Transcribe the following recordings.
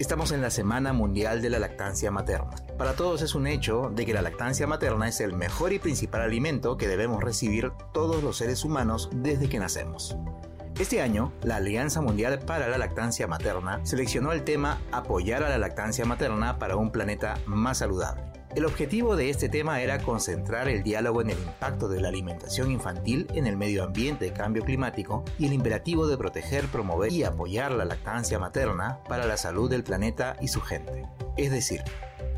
Estamos en la Semana Mundial de la Lactancia Materna. Para todos es un hecho de que la lactancia materna es el mejor y principal alimento que debemos recibir todos los seres humanos desde que nacemos. Este año, la Alianza Mundial para la Lactancia Materna seleccionó el tema Apoyar a la lactancia materna para un planeta más saludable. El objetivo de este tema era concentrar el diálogo en el impacto de la alimentación infantil en el medio ambiente de cambio climático y el imperativo de proteger, promover y apoyar la lactancia materna para la salud del planeta y su gente. Es decir,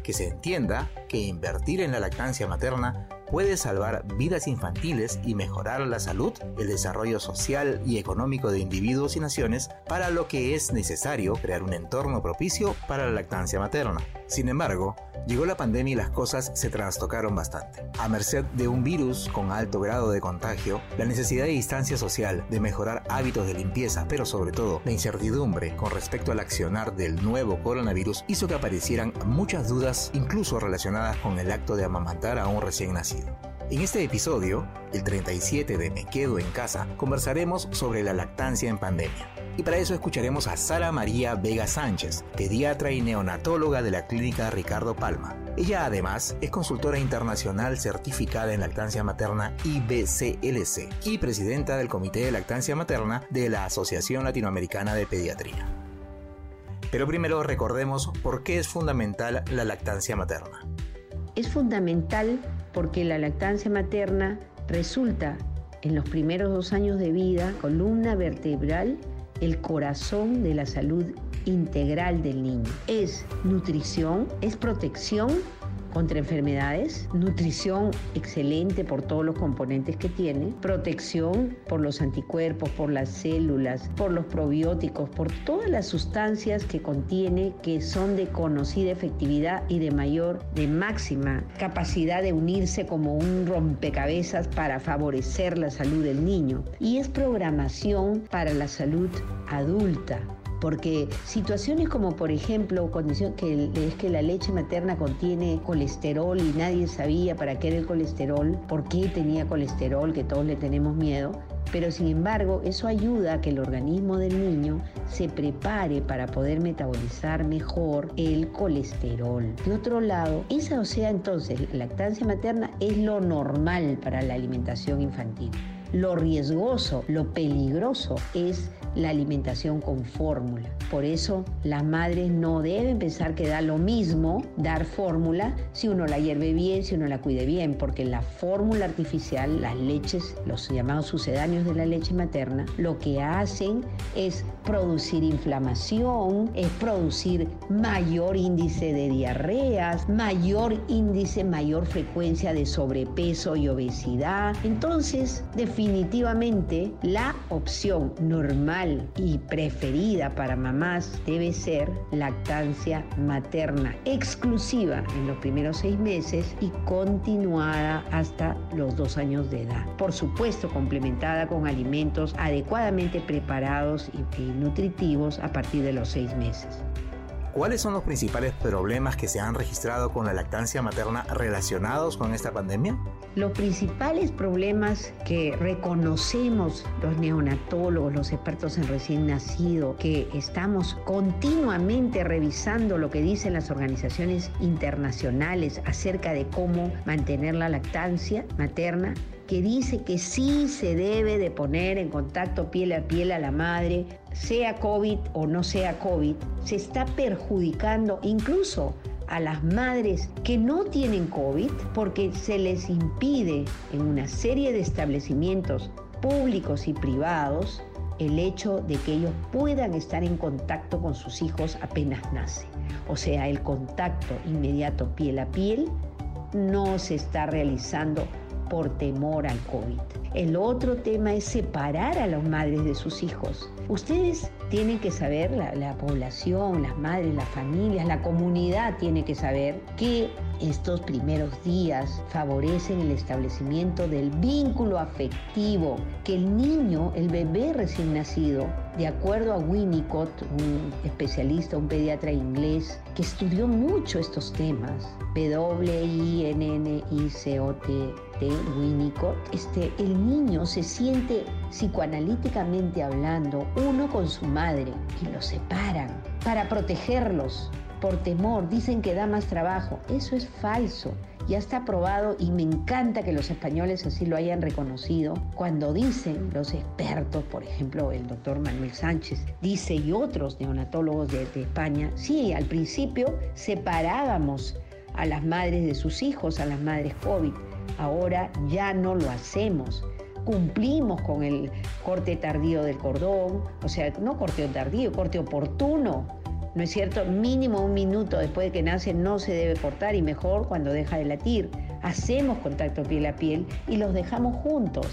que se entienda que invertir en la lactancia materna puede salvar vidas infantiles y mejorar la salud, el desarrollo social y económico de individuos y naciones, para lo que es necesario crear un entorno propicio para la lactancia materna. Sin embargo, llegó la pandemia y las cosas se trastocaron bastante. A merced de un virus con alto grado de contagio, la necesidad de distancia social, de mejorar hábitos de limpieza, pero sobre todo la incertidumbre con respecto al accionar del nuevo coronavirus hizo que aparecieran muchas dudas, incluso relacionadas con el acto de amamantar a un recién nacido. En este episodio, el 37 de Me Quedo en Casa, conversaremos sobre la lactancia en pandemia. Y para eso escucharemos a Sara María Vega Sánchez, pediatra y neonatóloga de la clínica Ricardo Palma. Ella además es consultora internacional certificada en lactancia materna IBCLC y presidenta del Comité de Lactancia Materna de la Asociación Latinoamericana de Pediatría. Pero primero recordemos por qué es fundamental la lactancia materna. Es fundamental porque la lactancia materna resulta en los primeros dos años de vida columna vertebral, el corazón de la salud integral del niño. Es nutrición, es protección contra enfermedades, nutrición excelente por todos los componentes que tiene, protección por los anticuerpos, por las células, por los probióticos, por todas las sustancias que contiene que son de conocida efectividad y de mayor, de máxima capacidad de unirse como un rompecabezas para favorecer la salud del niño. Y es programación para la salud adulta porque situaciones como por ejemplo condición que es que la leche materna contiene colesterol y nadie sabía para qué era el colesterol, por qué tenía colesterol, que todos le tenemos miedo, pero sin embargo eso ayuda a que el organismo del niño se prepare para poder metabolizar mejor el colesterol. De otro lado, esa o sea entonces la lactancia materna es lo normal para la alimentación infantil. Lo riesgoso, lo peligroso es la alimentación con fórmula. Por eso las madres no deben pensar que da lo mismo dar fórmula si uno la hierve bien, si uno la cuide bien, porque la fórmula artificial, las leches, los llamados sucedáneos de la leche materna, lo que hacen es producir inflamación, es producir mayor índice de diarreas, mayor índice, mayor frecuencia de sobrepeso y obesidad. Entonces, definitivamente la opción normal y preferida para mamás debe ser lactancia materna exclusiva en los primeros seis meses y continuada hasta los dos años de edad. Por supuesto, complementada con alimentos adecuadamente preparados y, nutritivos a partir de los seis meses. ¿Cuáles son los principales problemas que se han registrado con la lactancia materna relacionados con esta pandemia? Los principales problemas que reconocemos los neonatólogos, los expertos en recién nacido, que estamos continuamente revisando lo que dicen las organizaciones internacionales acerca de cómo mantener la lactancia materna, que dice que sí se debe de poner en contacto piel a piel a la madre, sea COVID o no sea COVID, se está perjudicando incluso a las madres que no tienen COVID porque se les impide en una serie de establecimientos públicos y privados el hecho de que ellos puedan estar en contacto con sus hijos apenas nace. O sea, el contacto inmediato piel a piel no se está realizando por temor al COVID. El otro tema es separar a las madres de sus hijos. Ustedes tienen que saber, la, la población, las madres, las familias, la comunidad tiene que saber que estos primeros días favorecen el establecimiento del vínculo afectivo que el niño, el bebé recién nacido, de acuerdo a Winnicott, un especialista, un pediatra inglés que estudió mucho estos temas, W-I-N-N-I-C-O-T, Winnicott, este, el niño se siente psicoanalíticamente hablando uno con su madre y los separan para protegerlos por temor, dicen que da más trabajo. Eso es falso. Ya está probado y me encanta que los españoles así lo hayan reconocido cuando dicen los expertos, por ejemplo el doctor Manuel Sánchez, dice y otros neonatólogos de, de España, sí, al principio separábamos a las madres de sus hijos, a las madres COVID. Ahora ya no lo hacemos cumplimos con el corte tardío del cordón, o sea, no corte tardío, corte oportuno, ¿no es cierto? Mínimo un minuto después de que nace no se debe cortar y mejor cuando deja de latir. Hacemos contacto piel a piel y los dejamos juntos.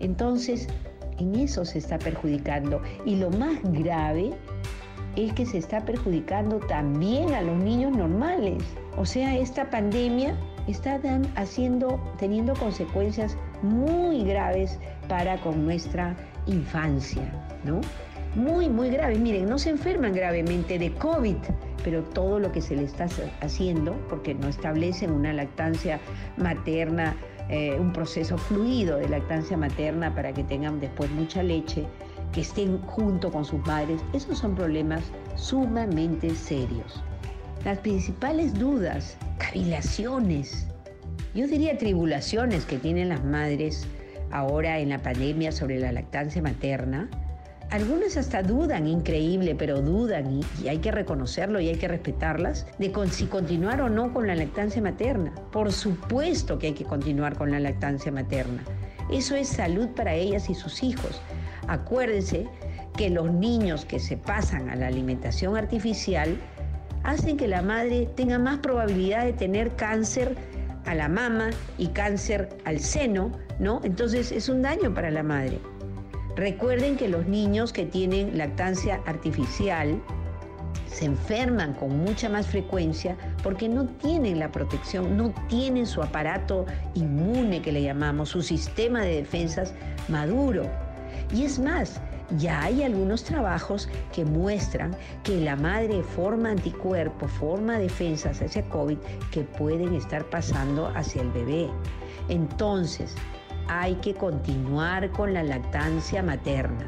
Entonces, en eso se está perjudicando. Y lo más grave es que se está perjudicando también a los niños normales. O sea, esta pandemia está haciendo, teniendo consecuencias muy graves para con nuestra infancia, ¿no? muy, muy graves. Miren, no se enferman gravemente de COVID, pero todo lo que se le está haciendo, porque no establecen una lactancia materna, eh, un proceso fluido de lactancia materna para que tengan después mucha leche, que estén junto con sus madres, esos son problemas sumamente serios. Las principales dudas, cavilaciones, yo diría tribulaciones que tienen las madres ahora en la pandemia sobre la lactancia materna, algunas hasta dudan, increíble, pero dudan y, hay que reconocerlo y hay que respetarlas, de si continuar o no con la lactancia materna. Por supuesto que hay que continuar con la lactancia materna. Eso es salud para ellas y sus hijos. Acuérdense que los niños que se pasan a la alimentación artificial hacen que la madre tenga más probabilidad de tener cáncer a la mama y cáncer al seno, ¿no? Entonces es un daño para la madre. Recuerden que los niños que tienen lactancia artificial se enferman con mucha más frecuencia porque no tienen la protección, no tienen su aparato inmune que le llamamos, su sistema de defensas maduro. Y es más, ya hay algunos trabajos que muestran que la madre forma anticuerpos, forma defensas hacia COVID que pueden estar pasando hacia el bebé. Entonces, hay que continuar con la lactancia materna,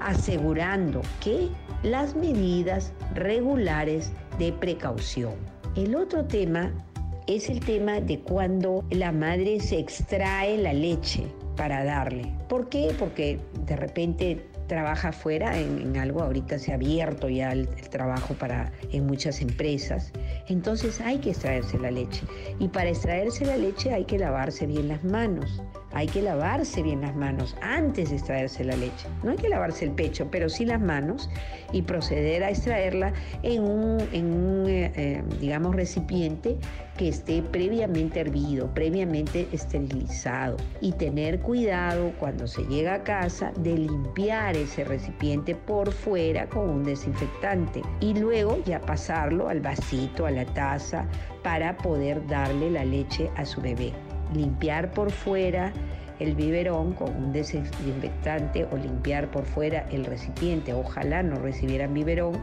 asegurando que las medidas regulares de precaución. El otro tema es el tema de cuando la madre se extrae la leche para darle. ¿Por qué? Porque de repente trabaja afuera en, algo, ahorita se ha abierto ya el, el, trabajo para, en muchas empresas, entonces hay que extraerse la leche. Y para extraerse la leche hay que lavarse bien las manos. Hay que lavarse bien las manos antes de extraerse la leche. No hay que lavarse el pecho, pero sí las manos y proceder a extraerla en un, eh, eh, digamos, recipiente que esté previamente hervido, previamente esterilizado. Y tener cuidado cuando se llega a casa de limpiar ese recipiente por fuera con un desinfectante. Y luego ya pasarlo al vasito, a la taza, para poder darle la leche a su bebé limpiar por fuera el biberón con un desinfectante o limpiar por fuera el recipiente, ojalá no recibieran biberón,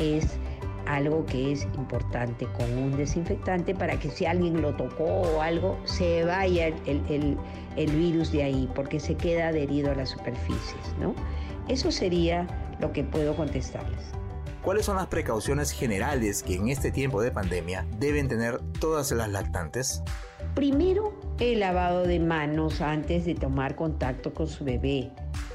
es algo que es importante con un desinfectante para que si alguien lo tocó o algo, se vaya el, el virus de ahí, porque se queda adherido a las superficies, ¿no? Eso sería lo que puedo contestarles. ¿Cuáles son las precauciones generales que en este tiempo de pandemia deben tener todas las lactantes? Primero, el lavado de manos antes de tomar contacto con su bebé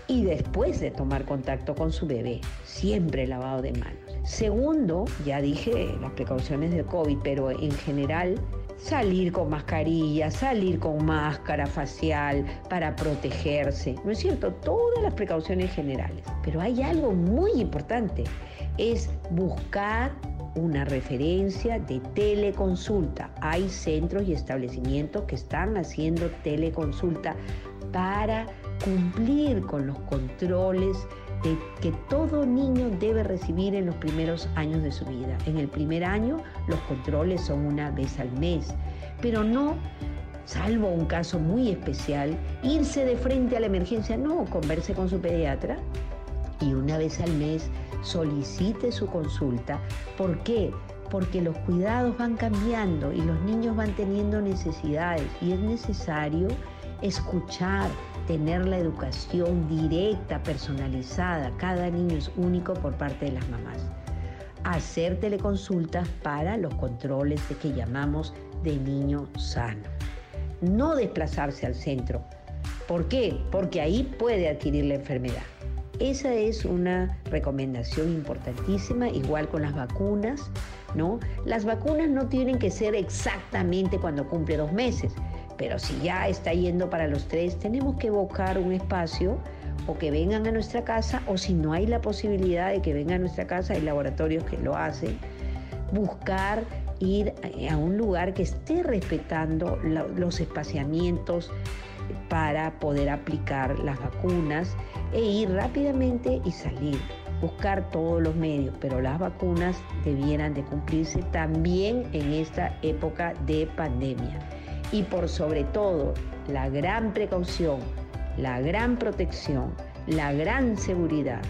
y después de tomar contacto con su bebé. Siempre el lavado de manos. Segundo, ya dije las precauciones de COVID, pero en general salir con mascarilla, salir con máscara facial para protegerse, ¿no es cierto? Todas las precauciones generales. Pero hay algo muy importante, es buscar una referencia de teleconsulta. Hay centros y establecimientos que están haciendo teleconsulta para cumplir con los controles que todo niño debe recibir en los primeros años de su vida. En el primer año los controles son una vez al mes, pero no, salvo un caso muy especial, irse de frente a la emergencia, no, converse con su pediatra y una vez al mes solicite su consulta. ¿Por qué? Porque los cuidados van cambiando y los niños van teniendo necesidades y es necesario escuchar, tener la educación directa, personalizada. Cada niño es único por parte de las mamás. Hacer teleconsultas para los controles de que llamamos de niño sano. No desplazarse al centro. ¿Por qué? Porque ahí puede adquirir la enfermedad. Esa es una recomendación importantísima, igual con las vacunas, ¿no? Las vacunas no tienen que ser exactamente cuando cumple dos meses. Pero si ya está yendo para los tres, tenemos que buscar un espacio o que vengan a nuestra casa o si no hay la posibilidad de que vengan a nuestra casa, hay laboratorios que lo hacen, buscar ir a un lugar que esté respetando los espaciamientos para poder aplicar las vacunas e ir rápidamente y salir, buscar todos los medios, pero las vacunas debieran de cumplirse también en esta época de pandemia y por sobre todo la gran precaución, la gran protección, la gran seguridad,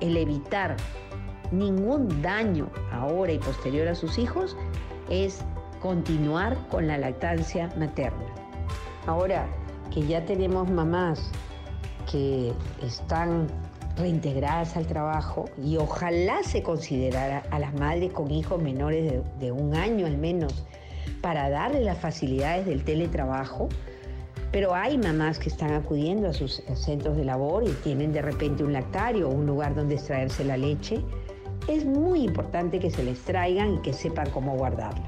el evitar ningún daño ahora y posterior a sus hijos es continuar con la lactancia materna. Ahora que ya tenemos mamás que están reintegradas al trabajo y ojalá se considerara a las madres con hijos menores de, de un año al menos para darle las facilidades del teletrabajo, pero hay mamás que están acudiendo a sus centros de labor y tienen de repente un lactario o un lugar donde extraerse la leche. Es muy importante que se les traigan y que sepan cómo guardarla.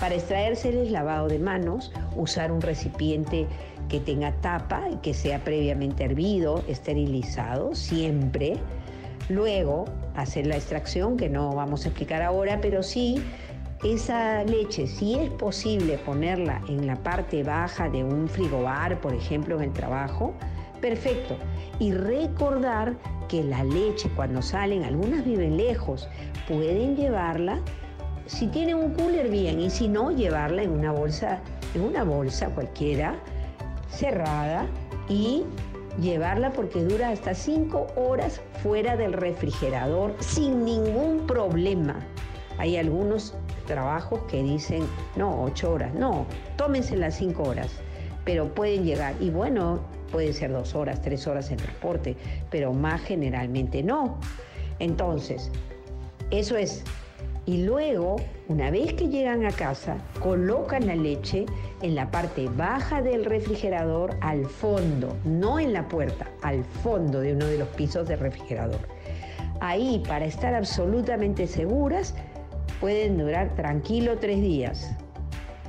Para extraérseles lavado de manos, usar un recipiente que tenga tapa y que sea previamente hervido, esterilizado, siempre. Luego, hacer la extracción, que no vamos a explicar ahora, pero sí esa leche, si es posible ponerla en la parte baja de un frigobar, por ejemplo, en el trabajo, perfecto. Y recordar que la leche cuando salen, algunas viven lejos, pueden llevarla, si tienen un cooler bien, y si no, llevarla en una bolsa, en una bolsa cualquiera, cerrada, y llevarla porque dura hasta 5 horas fuera del refrigerador sin ningún problema. Hay algunos trabajos que dicen, no, ocho horas, no, tómense las cinco horas, pero pueden llegar. Y bueno, puede ser dos horas, tres horas en transporte, pero más generalmente no. Entonces, eso es. Y luego, una vez que llegan a casa, colocan la leche en la parte baja del refrigerador al fondo, no en la puerta, al fondo de uno de los pisos del refrigerador. Ahí, para estar absolutamente seguras, pueden durar tranquilo tres días,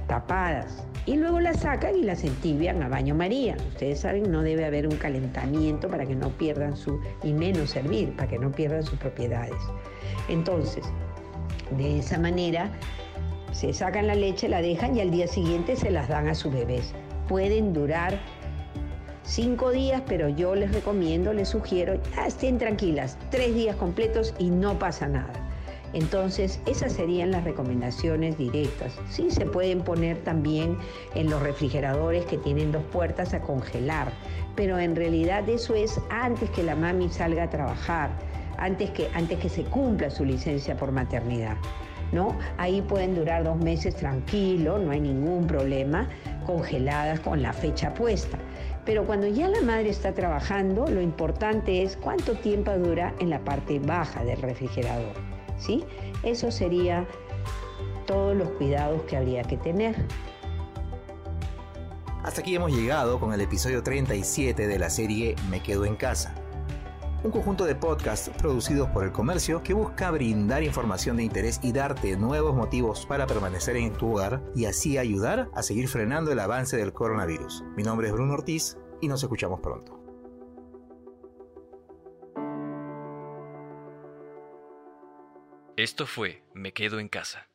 tapadas. Y luego las sacan y las entibian a baño María. Ustedes saben, no debe haber un calentamiento para que no pierdan su, y menos servir, para que no pierdan sus propiedades. Entonces, de esa manera, se sacan la leche, la dejan y al día siguiente se las dan a sus bebés. Pueden durar cinco días, pero yo les recomiendo, les sugiero, estén tranquilas, tres días completos y no pasa nada. Entonces, esas serían las recomendaciones directas. Sí, se pueden poner también en los refrigeradores que tienen dos puertas a congelar, pero en realidad eso es antes que la mami salga a trabajar, antes que, antes que se cumpla su licencia por maternidad. ¿No? Ahí pueden durar dos meses tranquilo, no hay ningún problema, congeladas con la fecha puesta. Pero cuando ya la madre está trabajando, lo importante es cuánto tiempo dura en la parte baja del refrigerador. ¿Sí? Eso sería todos los cuidados que habría que tener. Hasta aquí hemos llegado con el episodio 37 de la serie Me Quedo en Casa. Un conjunto de podcasts producidos por el comercio que busca brindar información de interés y darte nuevos motivos para permanecer en tu hogar y así ayudar a seguir frenando el avance del coronavirus. Mi nombre es Bruno Ortiz y nos escuchamos pronto. Esto fue Me Quedo en Casa.